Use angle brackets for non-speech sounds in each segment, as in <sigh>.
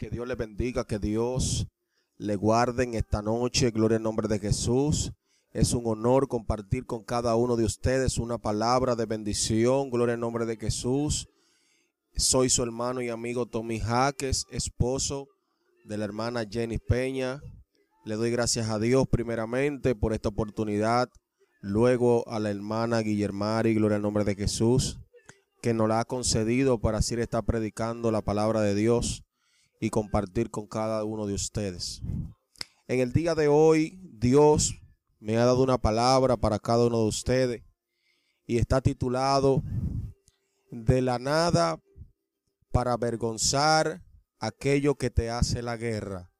Que Dios le bendiga, que Dios le guarde en esta noche. Gloria al nombre de Jesús. Es un honor compartir con cada uno de ustedes una palabra de bendición. Gloria al nombre de Jesús. Soy su hermano y amigo Tommy Jaques, esposo de la hermana Jenny Peña. Le doy gracias a Dios primeramente por esta oportunidad. Luego a la hermana Guillermari, gloria al nombre de Jesús, que nos la ha concedido para así estar predicando la palabra de Dios y compartir con cada uno de ustedes. En el día de hoy, Dios me ha dado una palabra para cada uno de ustedes y está titulado De la nada para avergonzar aquello que te hace la guerra.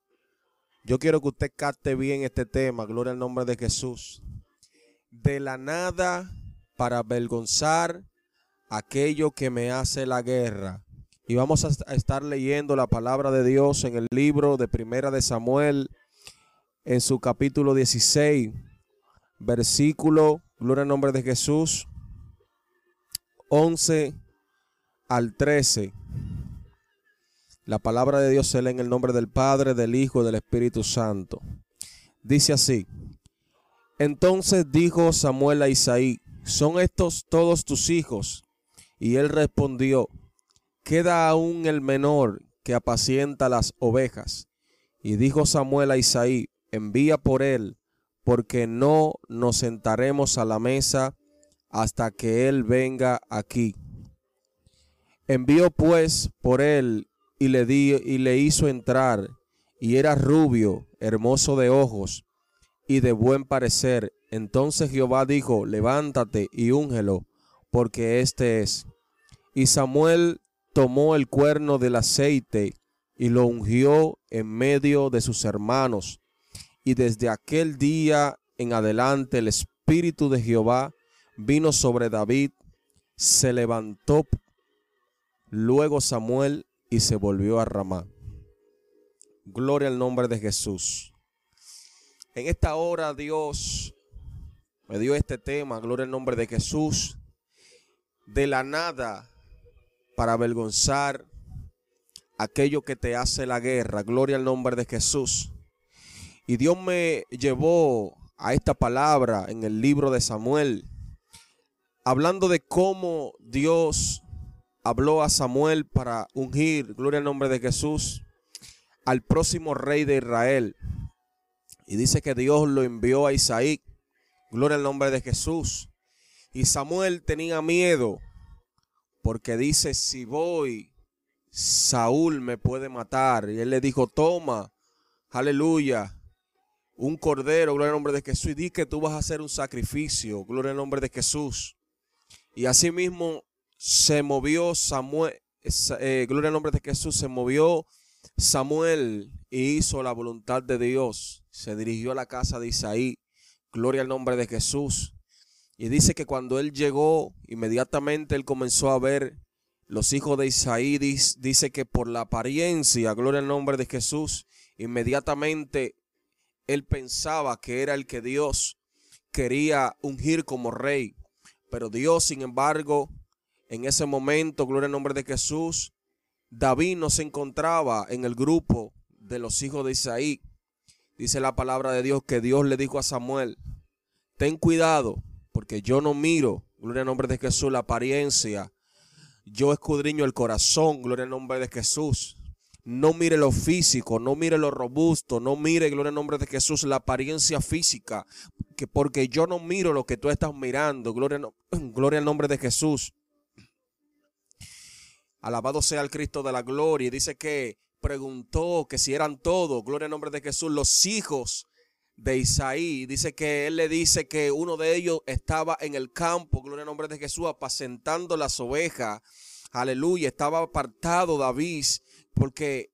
Yo quiero que usted capte bien este tema, gloria al nombre de Jesús. De la nada para avergonzar aquello que me hace la guerra. Y vamos a estar leyendo la palabra de Dios en el libro de Primera de Samuel, en su capítulo 16, versículo, gloria al nombre de Jesús, 11 al 13. La palabra de Dios se lee en el nombre del Padre, del Hijo y del Espíritu Santo. Dice así. Entonces dijo Samuel a Isaí, ¿son estos todos tus hijos? Y él respondió, queda aún el menor que apacienta las ovejas. Y dijo Samuel a Isaí, envía por él, porque no nos sentaremos a la mesa hasta que él venga aquí. Envió pues por él y le, di, y le hizo entrar, y era rubio, hermoso de ojos y de buen parecer. Entonces Jehová dijo, levántate y úngelo, porque este es. Y Samuel tomó el cuerno del aceite y lo ungió en medio de sus hermanos. Y desde aquel día en adelante el Espíritu de Jehová vino sobre David, se levantó luego Samuel y se volvió a Ramá. Gloria al nombre de Jesús. En esta hora Dios me dio este tema, gloria al nombre de Jesús, de la nada para avergonzar aquello que te hace la guerra, gloria al nombre de Jesús. Y Dios me llevó a esta palabra en el libro de Samuel, hablando de cómo Dios habló a Samuel para ungir, gloria al nombre de Jesús, al próximo rey de Israel. Y dice que Dios lo envió a Isaí, gloria al nombre de Jesús. Y Samuel tenía miedo porque dice, si voy, Saúl me puede matar. Y él le dijo, toma, aleluya, un cordero, gloria al nombre de Jesús. Y di que tú vas a hacer un sacrificio, gloria al nombre de Jesús. Y asimismo se movió Samuel, eh, gloria al nombre de Jesús, se movió Samuel y hizo la voluntad de Dios. Se dirigió a la casa de Isaí, gloria al nombre de Jesús. Y dice que cuando él llegó, inmediatamente él comenzó a ver los hijos de Isaí. Dice que por la apariencia, gloria al nombre de Jesús, inmediatamente él pensaba que era el que Dios quería ungir como rey. Pero Dios, sin embargo, en ese momento, gloria al nombre de Jesús, David no se encontraba en el grupo de los hijos de Isaí. Dice la palabra de Dios que Dios le dijo a Samuel, ten cuidado, porque yo no miro, gloria al nombre de Jesús, la apariencia. Yo escudriño el corazón, gloria al nombre de Jesús. No mire lo físico, no mire lo robusto, no mire, gloria al nombre de Jesús, la apariencia física, que porque yo no miro lo que tú estás mirando, gloria, <clears throat> gloria al nombre de Jesús. Alabado sea el Cristo de la gloria. Dice que preguntó que si eran todos, gloria al nombre de Jesús, los hijos de Isaí. Dice que él le dice que uno de ellos estaba en el campo, gloria al nombre de Jesús, apacentando las ovejas. Aleluya, estaba apartado David, porque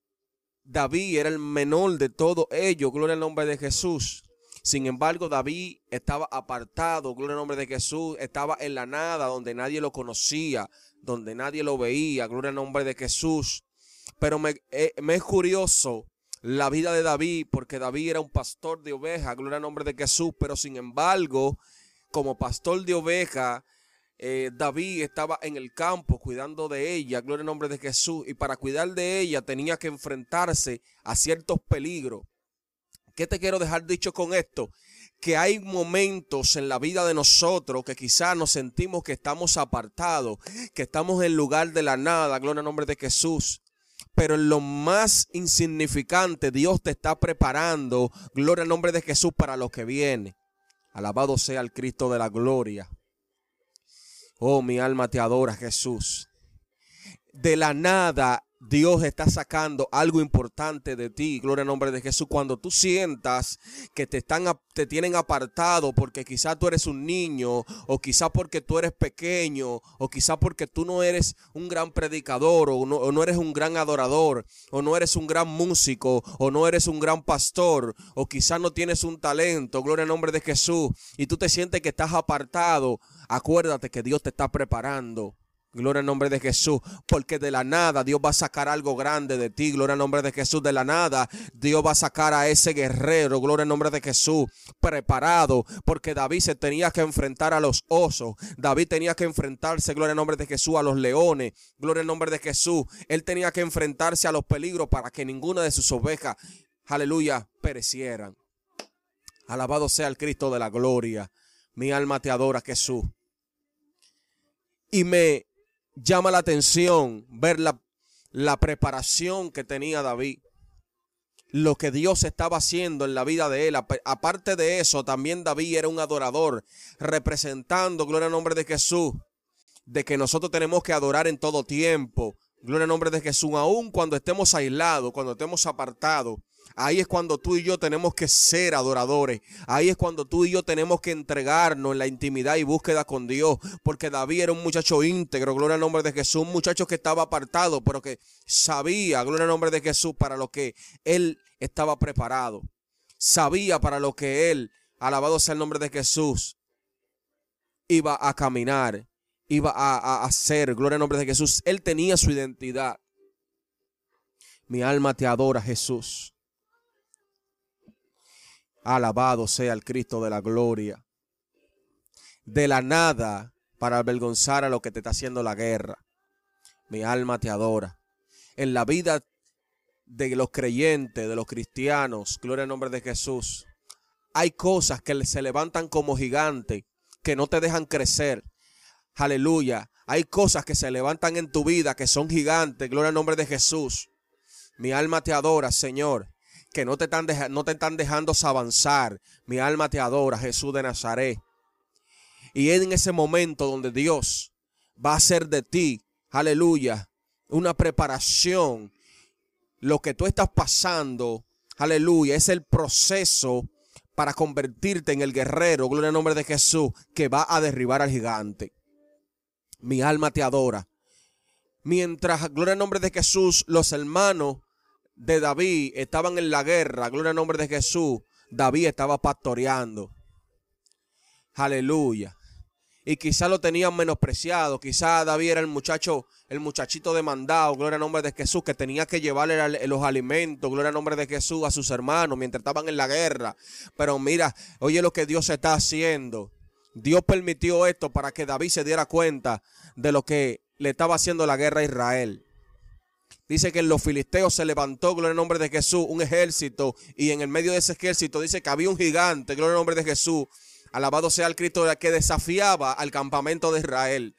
David era el menor de todo ellos, gloria al nombre de Jesús. Sin embargo, David estaba apartado, gloria al nombre de Jesús, estaba en la nada, donde nadie lo conocía donde nadie lo veía, gloria al nombre de Jesús. Pero me, eh, me, es curioso la vida de David, porque David era un pastor de ovejas, gloria al nombre de Jesús, pero sin embargo, como pastor de ovejas, eh, David estaba en el campo cuidando de ella, gloria al nombre de Jesús, y para cuidar de ella tenía que enfrentarse a ciertos peligros. ¿Qué te quiero dejar dicho con esto? Que hay momentos en la vida de nosotros que quizás nos sentimos que estamos apartados, que estamos en lugar de la nada, gloria al nombre de Jesús. Pero en lo más insignificante, Dios te está preparando, gloria al nombre de Jesús, para lo que viene. Alabado sea el Cristo de la gloria. Oh, mi alma te adora, Jesús. De la nada Dios está sacando algo importante de ti, gloria al nombre de Jesús. Cuando tú sientas que te están te tienen apartado porque quizás tú eres un niño o quizás porque tú eres pequeño o quizás porque tú no eres un gran predicador o no, o no eres un gran adorador o no eres un gran músico o no eres un gran pastor o quizás no tienes un talento, gloria al nombre de Jesús, y tú te sientes que estás apartado, acuérdate que Dios te está preparando Gloria al nombre de Jesús. Porque de la nada Dios va a sacar algo grande de ti. Gloria al nombre de Jesús. De la nada Dios va a sacar a ese guerrero. Gloria al nombre de Jesús. Preparado. Porque David se tenía que enfrentar a los osos. David tenía que enfrentarse, gloria al nombre de Jesús, a los leones. Gloria al nombre de Jesús. Él tenía que enfrentarse a los peligros para que ninguna de sus ovejas, aleluya, perecieran. Alabado sea el Cristo de la gloria. Mi alma te adora, Jesús. Y me llama la atención ver la, la preparación que tenía David lo que Dios estaba haciendo en la vida de él. Aparte de eso, también David era un adorador, representando, gloria al nombre de Jesús, de que nosotros tenemos que adorar en todo tiempo. Gloria al nombre de Jesús, aun cuando estemos aislados, cuando estemos apartados. Ahí es cuando tú y yo tenemos que ser adoradores. Ahí es cuando tú y yo tenemos que entregarnos en la intimidad y búsqueda con Dios. Porque David era un muchacho íntegro, gloria al nombre de Jesús. Un muchacho que estaba apartado, pero que sabía, gloria al nombre de Jesús, para lo que él estaba preparado. Sabía para lo que él, alabado sea el nombre de Jesús, iba a caminar, iba a, a hacer, gloria al nombre de Jesús. Él tenía su identidad. Mi alma te adora, Jesús. Alabado sea el Cristo de la gloria. De la nada para avergonzar a lo que te está haciendo la guerra. Mi alma te adora. En la vida de los creyentes, de los cristianos, gloria al nombre de Jesús, hay cosas que se levantan como gigantes, que no te dejan crecer. Aleluya. Hay cosas que se levantan en tu vida que son gigantes, gloria al nombre de Jesús. Mi alma te adora, Señor que no te están, no te están dejando avanzar. Mi alma te adora, Jesús de Nazaret. Y es en ese momento donde Dios va a hacer de ti, aleluya, una preparación. Lo que tú estás pasando, aleluya, es el proceso para convertirte en el guerrero, gloria al nombre de Jesús, que va a derribar al gigante. Mi alma te adora. Mientras, gloria al nombre de Jesús, los hermanos de David estaban en la guerra, gloria al nombre de Jesús, David estaba pastoreando. Aleluya. Y quizá lo tenían menospreciado, quizá David era el muchacho, el muchachito demandado, gloria al nombre de Jesús, que tenía que llevarle los alimentos, gloria al nombre de Jesús, a sus hermanos mientras estaban en la guerra. Pero mira, oye lo que Dios está haciendo. Dios permitió esto para que David se diera cuenta de lo que le estaba haciendo la guerra a Israel. Dice que en los filisteos se levantó, gloria al nombre de Jesús, un ejército. Y en el medio de ese ejército dice que había un gigante, gloria al nombre de Jesús. Alabado sea el Cristo que desafiaba al campamento de Israel.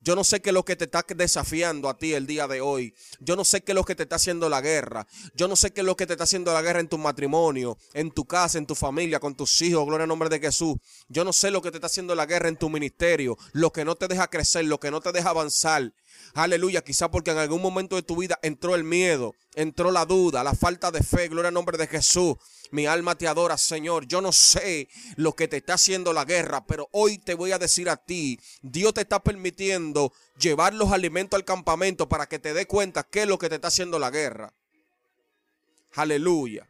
Yo no sé qué es lo que te está desafiando a ti el día de hoy. Yo no sé qué es lo que te está haciendo la guerra. Yo no sé qué es lo que te está haciendo la guerra en tu matrimonio, en tu casa, en tu familia, con tus hijos. Gloria al nombre de Jesús. Yo no sé lo que te está haciendo la guerra en tu ministerio. Lo que no te deja crecer, lo que no te deja avanzar. Aleluya, quizá porque en algún momento de tu vida entró el miedo, entró la duda, la falta de fe. Gloria al nombre de Jesús. Mi alma te adora, Señor. Yo no sé lo que te está haciendo la guerra, pero hoy te voy a decir a ti, Dios te está permitiendo llevar los alimentos al campamento para que te dé cuenta qué es lo que te está haciendo la guerra. Aleluya.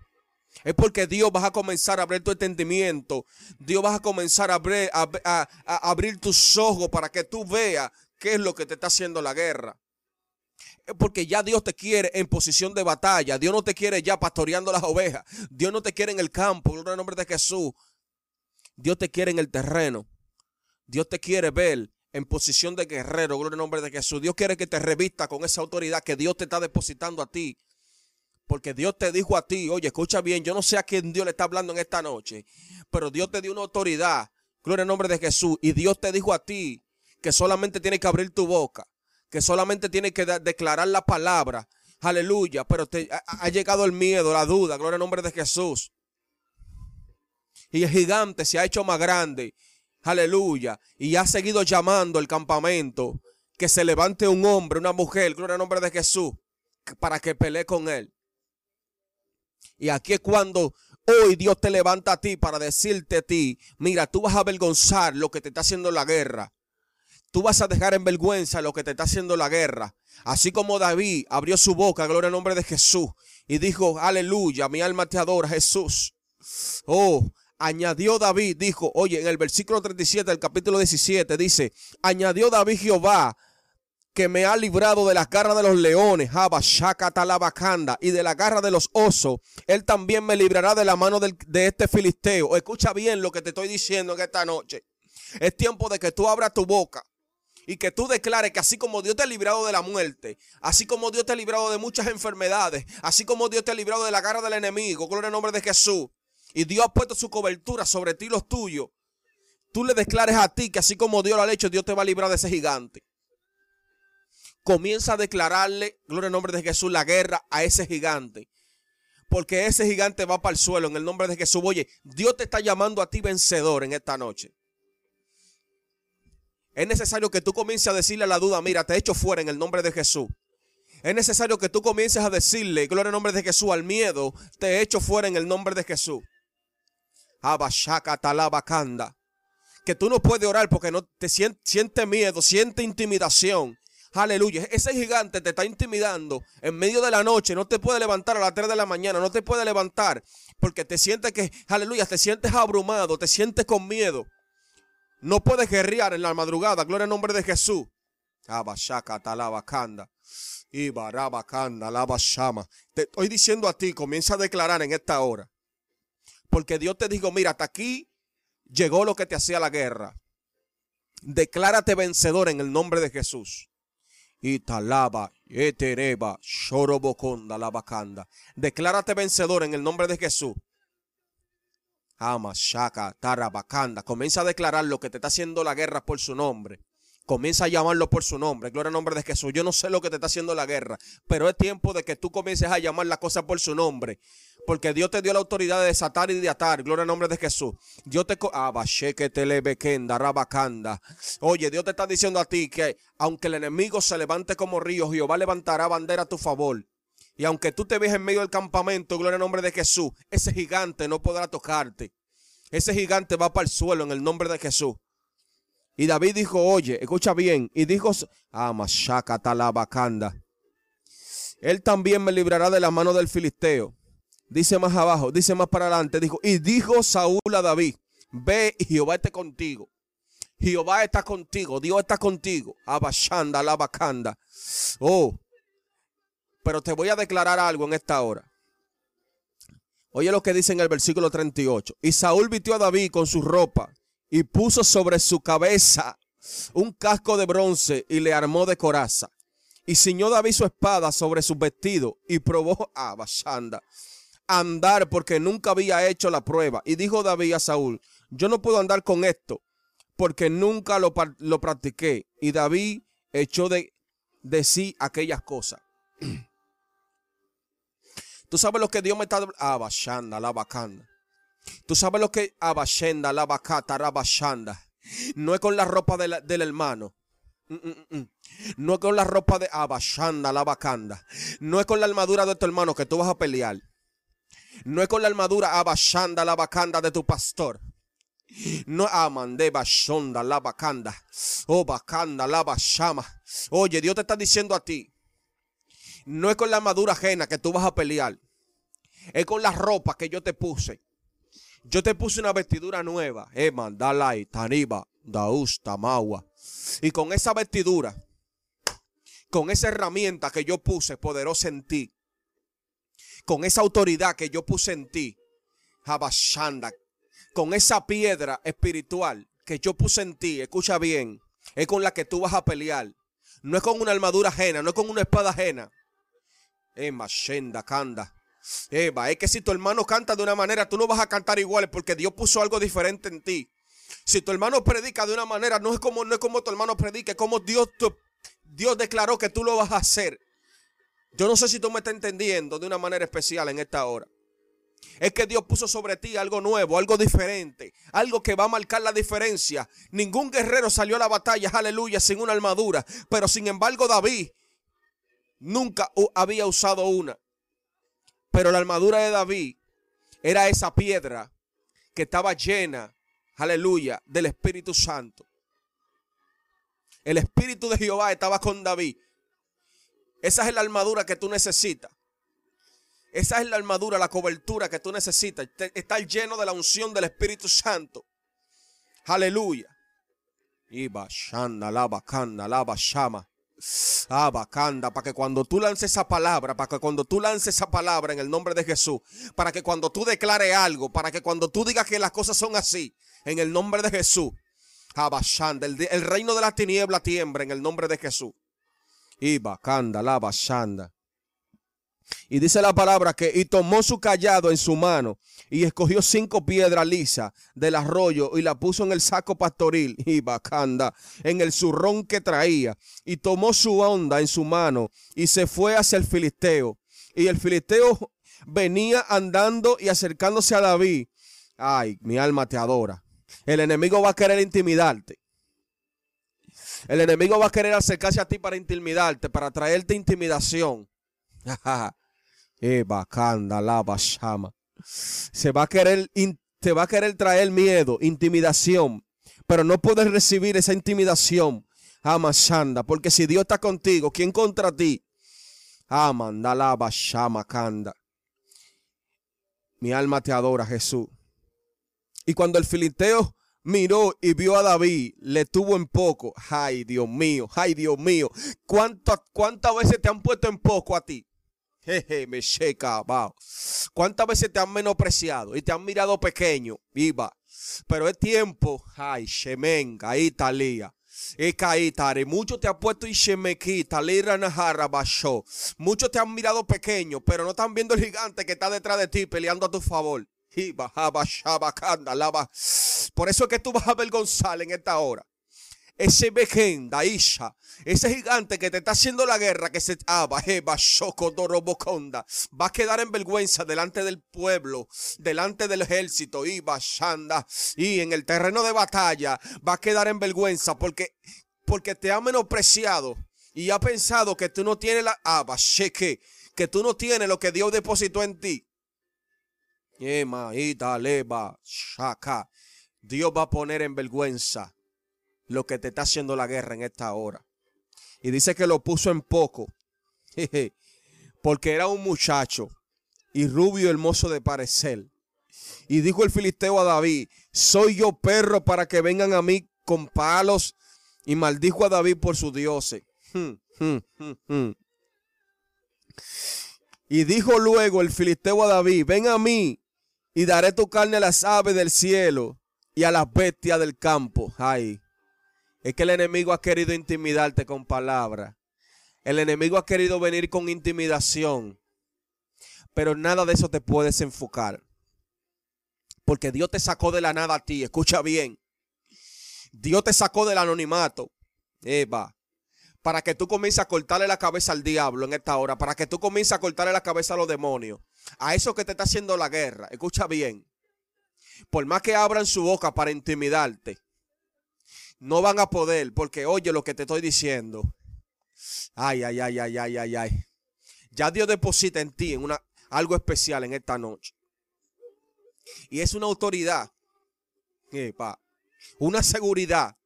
Es porque Dios va a comenzar a abrir tu entendimiento. Dios va a comenzar a abrir, a abrir tus ojos para que tú veas qué es lo que te está haciendo la guerra porque ya Dios te quiere en posición de batalla. Dios no te quiere ya pastoreando las ovejas. Dios no te quiere en el campo, en el nombre de Jesús. Dios te quiere en el terreno. Dios te quiere ver en posición de guerrero, gloria al nombre de Jesús. Dios quiere que te revista con esa autoridad que Dios te está depositando a ti. Porque Dios te dijo a ti, oye, escucha bien, yo no sé a quién Dios le está hablando en esta noche, pero Dios te dio una autoridad, gloria al nombre de Jesús, y Dios te dijo a ti que solamente tienes que abrir tu boca, que solamente tienes que declarar la palabra, aleluya, pero te ha, llegado el miedo, la duda, gloria al nombre de Jesús. Y el gigante se ha hecho más grande, aleluya, y ha seguido llamando el campamento, que se levante un hombre, una mujer, gloria al nombre de Jesús, para que pelee con él. Y aquí es cuando hoy Dios te levanta a ti para decirte a ti, mira, tú vas a avergonzar lo que te está haciendo la guerra. Tú vas a dejar en vergüenza lo que te está haciendo la guerra. Así como David abrió su boca, gloria al nombre de Jesús, y dijo, aleluya, mi alma te adora, Jesús. Oh, añadió David, dijo, oye, en el versículo 37 del capítulo 17 dice, añadió David Jehová que me ha librado de las garras de los leones, y de la garra de los osos, él también me librará de la mano de este filisteo. Escucha bien lo que te estoy diciendo en esta noche. Es tiempo de que tú abras tu boca y que tú declares que así como Dios te ha librado de la muerte, así como Dios te ha librado de muchas enfermedades, así como Dios te ha librado de la garra del enemigo, gloria al nombre de Jesús, y Dios ha puesto su cobertura sobre ti y los tuyos, tú le declares a ti que así como Dios lo ha hecho, Dios te va a librar de ese gigante comienza a declararle, gloria al nombre de Jesús, la guerra a ese gigante. Porque ese gigante va para el suelo en el nombre de Jesús. Oye, Dios te está llamando a ti vencedor en esta noche. Es necesario que tú comiences a decirle a la duda, mira, te he hecho fuera en el nombre de Jesús. Es necesario que tú comiences a decirle, gloria al nombre de Jesús, al miedo, te he hecho fuera en el nombre de Jesús. Abashaka talabakanda. Que tú no puedes orar porque no te siente, siente miedo, siente intimidación. Aleluya. Ese gigante te está intimidando en medio de la noche. No te puede levantar a las 3 de la mañana. No te puede levantar porque te sientes que, aleluya, te sientes abrumado, te sientes con miedo. No puedes guerrear en la madrugada. Gloria al nombre de Jesús. Y Te estoy diciendo a ti, comienza a declarar en esta hora. Porque Dios te dijo, mira, hasta aquí llegó lo que te hacía la guerra. Declárate vencedor en el nombre de Jesús. Italaba, Etereba, Shoroboconda, Labacanda. Declárate vencedor en el nombre de Jesús. Ama, Shaka, Tarabacanda. Comienza a declarar lo que te está haciendo la guerra por su nombre. Comienza a llamarlo por su nombre. Gloria al nombre de Jesús. Yo no sé lo que te está haciendo la guerra, pero es tiempo de que tú comiences a llamar la cosa por su nombre porque Dios te dio la autoridad de desatar y de atar. Gloria al nombre de Jesús. Dios te Oye, Dios te está diciendo a ti que aunque el enemigo se levante como río, Jehová levantará bandera a tu favor. Y aunque tú te veas en medio del campamento, gloria al nombre de Jesús, ese gigante no podrá tocarte. Ese gigante va para el suelo en el nombre de Jesús. Y David dijo, oye, escucha bien. Y dijo, Amashaka talabacanda. Él también me librará de la mano del filisteo. Dice más abajo, dice más para adelante, dijo, y dijo Saúl a David, ve y Jehová esté contigo. Jehová está contigo, Dios está contigo. Abashanda, la bacanda. Oh, pero te voy a declarar algo en esta hora. Oye lo que dice en el versículo 38. Y Saúl vistió a David con su ropa y puso sobre su cabeza un casco de bronce y le armó de coraza. Y ciñó David su espada sobre su vestido y probó a Bashanda andar porque nunca había hecho la prueba. Y dijo David a Saúl, yo no puedo andar con esto porque nunca lo, lo practiqué. Y David echó de, de sí aquellas cosas. Tú sabes lo que Dios me está abashanda la bacanda. Tú sabes lo que abashenda la bacata rabashanda. No es con la ropa del hermano. Mm, mm, mm, no es con la ropa de abashanda la bacanda. No es con la armadura de tu hermano que tú vas a pelear. No es con la armadura abashanda la bacanda de tu pastor. No amande bashonda la bacanda. Oh bacanda la bashama. Oye, Dios te está diciendo a ti. No es con la armadura ajena que tú vas a pelear. Es con la ropa que yo te puse. Yo te puse una vestidura nueva. Eman, Dalai, Taniba, Daus, Tamawa. Y con esa vestidura, con esa herramienta que yo puse poderosa en ti, con esa autoridad que yo puse en ti, Habashanda, con esa piedra espiritual que yo puse en ti, escucha bien, es con la que tú vas a pelear. No es con una armadura ajena, no es con una espada ajena. Ema, Shenda, Kanda. Eva, es que si tu hermano canta de una manera, tú no vas a cantar igual porque Dios puso algo diferente en ti. Si tu hermano predica de una manera, no es como, no es como tu hermano predica, es como Dios, Dios declaró que tú lo vas a hacer. Yo no sé si tú me estás entendiendo de una manera especial en esta hora. Es que Dios puso sobre ti algo nuevo, algo diferente, algo que va a marcar la diferencia. Ningún guerrero salió a la batalla, aleluya, sin una armadura. Pero sin embargo David nunca había usado una. Pero la armadura de David era esa piedra que estaba llena, aleluya, del Espíritu Santo. El Espíritu de Jehová estaba con David. Esa es la armadura que tú necesitas. Esa es la armadura, la cobertura que tú necesitas. Estar lleno de la unción del Espíritu Santo. Aleluya. Iba, shanda, lava, canda, lava, shama. Ah, para que cuando tú lances esa palabra, para que cuando tú lances esa palabra en el nombre de Jesús, para que cuando tú declares algo, para que cuando tú digas que las cosas son así, en el nombre de Jesús, ah, el, el reino de la tiniebla tiembra en el nombre de Jesús. Y bacanda, la. Y dice la palabra que y tomó su callado en su mano y escogió cinco piedras lisas del arroyo y la puso en el saco pastoril <laughs> y bacanda en el zurrón que traía y tomó su onda en su mano y se fue hacia el filisteo. Y el filisteo venía andando y acercándose a David. Ay, mi alma te adora. El enemigo va a querer intimidarte. El enemigo va a querer acercarse a ti para intimidarte, para traerte intimidación. <laughs> Eh. Se va a querer, te va a querer traer miedo, intimidación, pero no puedes recibir esa intimidación. Amashanda, porque si Dios está contigo, ¿quién contra ti? Amanda, lava, llama, canda. Mi alma te adora, Jesús. Y cuando el filisteo miró y vio a David, le tuvo en poco. Ay, Dios mío, ay, Dios mío. ¿Cuántas, cuántas veces te han puesto en poco a ti? Jeje, me checa, ¿Cuántas veces te han menospreciado y te han mirado pequeño? Viva. Pero es tiempo. Ay, shemenga, ahí talía. Muchos muchos te han puesto y shemequita, basho. Muchos te han mirado pequeño, pero no están viendo el gigante que está detrás de ti peleando a tu favor. Por eso es que tú vas a avergonzar en esta hora. Ese vejenda, Isha, ese gigante que te está haciendo la guerra, que se ah, va a quedar en vergüenza delante del pueblo, delante del ejército, y y en el terreno de batalla, va a quedar en vergüenza porque, porque te ha menospreciado y ha pensado que tú no tienes la ah, que tú no tienes lo que Dios depositó en ti. Dios va a poner en vergüenza lo que te está haciendo la guerra en esta hora. Y dice que lo puso en poco. <laughs> Porque era un muchacho y rubio hermoso de parecer. Y dijo el filisteo a David, soy yo perro para que vengan a mí con palos. Y maldijo a David por su dioses. Y dijo luego el filisteo a David, ven a mí y daré tu carne a las aves del cielo y a las bestias del campo. Ay, es que el enemigo ha querido intimidarte con palabras. El enemigo ha querido venir con intimidación. Pero nada de eso te puedes enfocar. Porque Dios te sacó de la nada a ti. Escucha bien. Dios te sacó del anonimato. Eva para que tú comiences a cortarle la cabeza al diablo en esta hora, para que tú comiences a cortarle la cabeza a los demonios, a eso que te está haciendo la guerra. Escucha bien. Por más que abran su boca para intimidarte, no van a poder, porque oye lo que te estoy diciendo. Ay, ay, ay, ay, ay, ay, ay. Ya Dios deposita en ti una, algo especial en esta noche. Y es una autoridad, una seguridad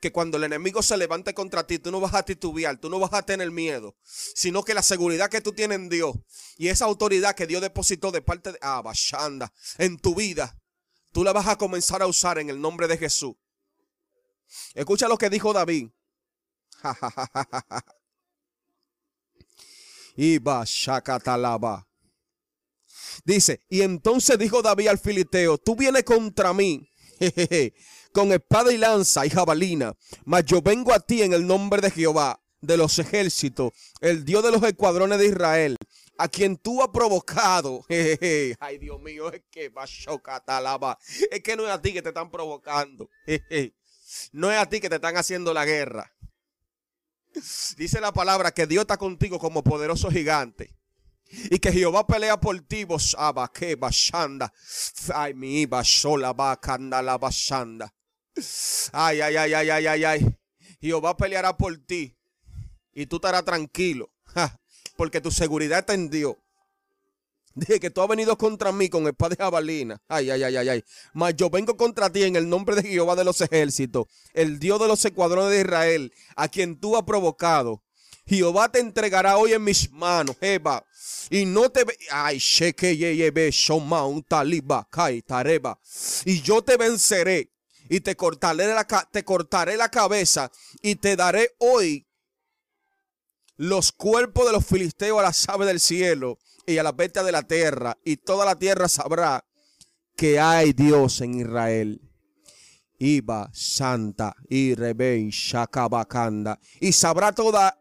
que cuando el enemigo se levante contra ti, tú no vas a titubear, tú no vas a tener miedo, sino que la seguridad que tú tienes en Dios y esa autoridad que Dios depositó de parte de Abashanda en tu vida, tú la vas a comenzar a usar en el nombre de Jesús. Escucha lo que dijo David. Iba shakatalaba. Dice, y entonces dijo David al filisteo, tú vienes contra mí con espada y lanza y jabalina, mas yo vengo a ti en el nombre de Jehová de los ejércitos, el Dios de los escuadrones de Israel, a quien tú has provocado. Ay, Dios mío, es que Es que no es a ti que te están provocando. No es a ti que te están haciendo la guerra. Dice la palabra que Dios está contigo como poderoso gigante. Y que Jehová pelea por ti, vos que bashanda. Ay, mi iba sola bacanda la bashanda. Ay, ay, ay, ay, ay, ay, ay. Jehová peleará por ti. Y tú estarás tranquilo. porque tu seguridad está en Dios. Dije que tú has venido contra mí con espada de jabalina. Ay, ay, ay, ay, ay. Mas yo vengo contra ti en el nombre de Jehová de los ejércitos, el Dios de los escuadrones de Israel, a quien tú has provocado. Jehová te entregará hoy en mis manos, Eva. Y no te ay, sheke yebe shoma un taliba kai tareba. Y yo te venceré y te cortaré la te cortaré la cabeza y te daré hoy los cuerpos de los filisteos a las aves del cielo y a las bestias de la tierra, y toda la tierra sabrá que hay Dios en Israel. Iba Santa y Rebei Shakabakanda. Y sabrá toda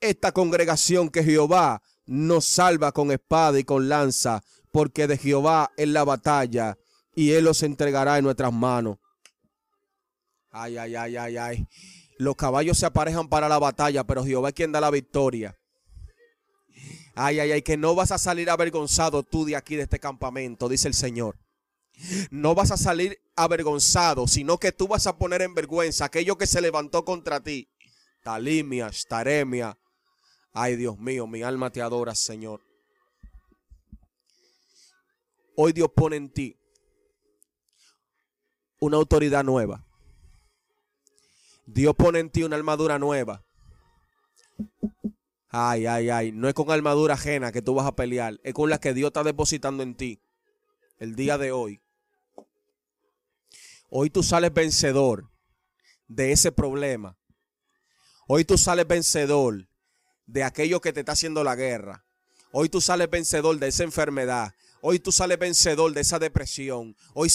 esta congregación que Jehová nos salva con espada y con lanza, porque de Jehová es la batalla y él los entregará en nuestras manos. Ay, ay, ay, ay, ay. Los caballos se aparejan para la batalla, pero Jehová es quien da la victoria. Ay, ay, ay, que no vas a salir avergonzado tú de aquí, de este campamento, dice el Señor. No vas a salir avergonzado, sino que tú vas a poner en vergüenza aquello que se levantó contra ti. Talimia, staremia. Ay, Dios mío, mi alma te adora, Señor. Hoy Dios pone en ti una autoridad nueva. Dios pone en ti una armadura nueva. Ay, ay, ay. No es con armadura ajena que tú vas a pelear. Es con la que Dios está depositando en ti. El día de hoy. Hoy tú sales vencedor de ese problema. Hoy tú sales vencedor de aquello que te está haciendo la guerra. Hoy tú sales vencedor de esa enfermedad. Hoy tú sales vencedor de esa depresión. Hoy,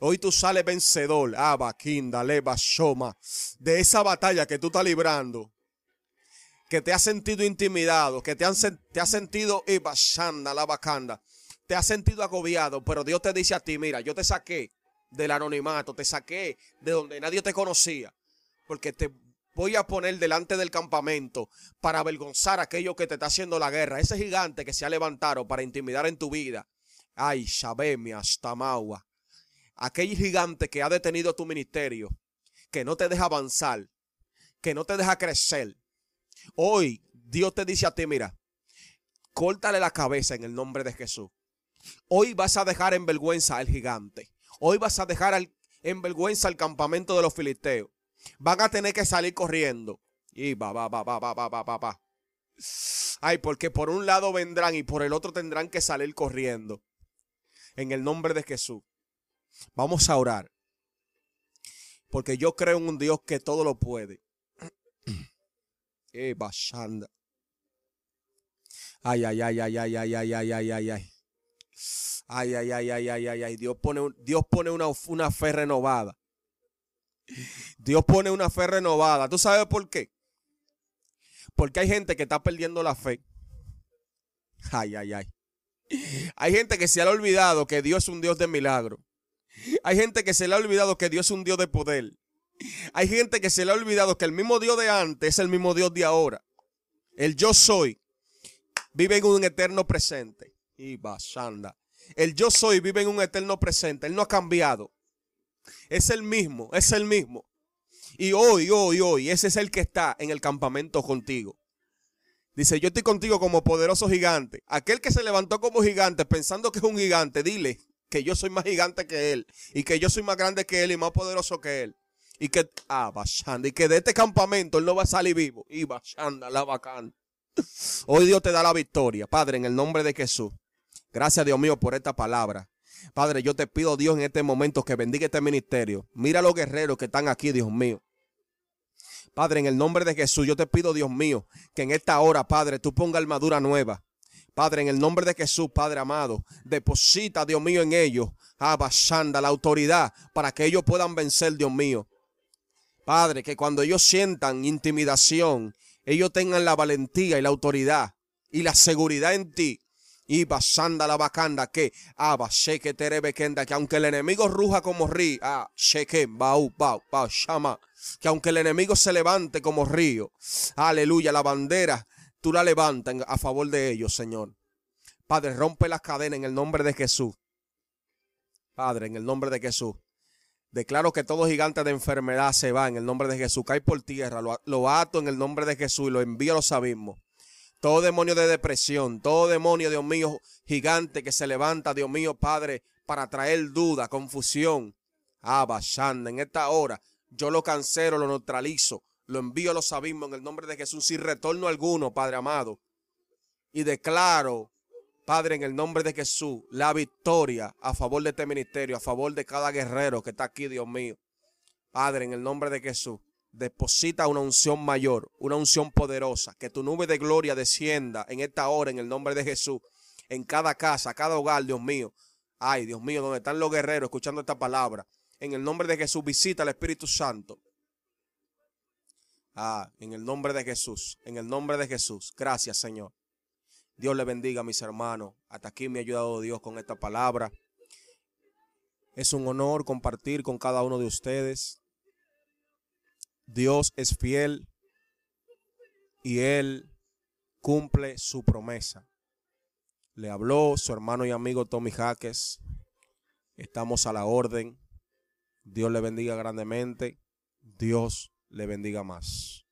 Hoy tú sales vencedor. De esa batalla que tú estás librando. Que te has sentido intimidado. Que te, han, te has sentido la bacanda. Te has sentido agobiado. Pero Dios te dice a ti: Mira, yo te saqué del anonimato. Te saqué de donde nadie te conocía. Porque te voy a poner delante del campamento para avergonzar a aquello que te está haciendo la guerra. Ese gigante que se ha levantado para intimidar en tu vida. Ay, Shabemia, Stamawa. Aquel gigante que ha detenido tu ministerio, que no te deja avanzar, que no te deja crecer. Hoy Dios te dice a ti, mira, córtale la cabeza en el nombre de Jesús. Hoy vas a dejar en vergüenza al gigante. Hoy vas a dejar en vergüenza al campamento de los filisteos van a tener que salir corriendo. Y va, va, va, va, va, va, va, va. Ay, porque por un lado vendrán y por el otro tendrán que salir corriendo. En el nombre de Jesús. Vamos a orar. Porque yo creo en un Dios que todo lo puede. Eh, ay, ay, ay, ay, ay, ay, ay, ay, ay, ay, ay. Ay, ay, ay, ay, ay, ay, ay. Dios pone, Dios pone una, una fe renovada. Dios pone una fe renovada. ¿Tú sabes por qué? Porque hay gente que está perdiendo la fe. Ay, ay, ay. Hay gente que se ha olvidado que Dios es un Dios de milagro. Hay gente que se le ha olvidado que Dios es un Dios de poder. Hay gente que se le ha olvidado que el mismo Dios de antes es el mismo Dios de ahora. El yo soy vive en un eterno presente. Y basanda. El yo soy vive en un eterno presente. Él no ha cambiado. Es el mismo, es el mismo. Y hoy, hoy, hoy, ese es el que está en el campamento contigo. Dice, yo estoy contigo como poderoso gigante. Aquel que se levantó como gigante pensando que es un gigante, dile que yo soy más gigante que él. Y que yo soy más grande que él y más poderoso que él. Y que, ah, bachanda, y que de este campamento él no va a salir vivo. Y bachanda, la bacana. Hoy Dios te da la victoria, Padre, en el nombre de Jesús. Gracias, Dios mío, por esta palabra. Padre, yo te pido, Dios, en este momento que bendiga este ministerio. Mira a los guerreros que están aquí, Dios mío. Padre, en el nombre de Jesús, yo te pido, Dios mío, que en esta hora, Padre, tú ponga armadura nueva. Padre, en el nombre de Jesús, Padre amado, deposita, Dios mío, en ellos, Abashanda, la autoridad para que ellos puedan vencer, Dios mío. Padre, que cuando ellos sientan intimidación, ellos tengan la valentía y la autoridad y la seguridad en ti. Y basanda la bacanda que aba sheke terebekenda que aunque el enemigo ruja como río, ah, sheke bau bau bau shama, que aunque el enemigo se levante como río, aleluya, la bandera tú la levantas a favor de ellos, Señor. Padre, rompe las cadenas en el nombre de Jesús. Padre, en el nombre de Jesús. Declaro que todo gigante de enfermedad se va en el nombre de Jesús. Cae por tierra, lo, lo ato en el nombre de Jesús y lo envío a los abismos. Todo demonio de depresión, todo demonio, Dios mío, gigante que se levanta, Dios mío, Padre, para traer duda, confusión. Abashanda, en esta hora, yo lo cancelo, lo neutralizo, lo envío a los abismos en el nombre de Jesús sin retorno alguno, Padre amado. Y declaro, Padre, en el nombre de Jesús, la victoria a favor de este ministerio, a favor de cada guerrero que está aquí, Dios mío. Padre, en el nombre de Jesús deposita una unción mayor, una unción poderosa, que tu nube de gloria descienda en esta hora en el nombre de Jesús, en cada casa, cada hogar, Dios mío. Ay, Dios mío, donde están los guerreros escuchando esta palabra. En el nombre de Jesús, visita al Espíritu Santo. Ah, en el nombre de Jesús, en el nombre de Jesús. Gracias, Señor. Dios le bendiga mis hermanos. Hasta aquí me ha ayudado Dios con esta palabra. Es un honor compartir con cada uno de ustedes. Dios es fiel y Él cumple su promesa. Le habló su hermano y amigo Tommy Jaques. Estamos a la orden. Dios le bendiga grandemente. Dios le bendiga más.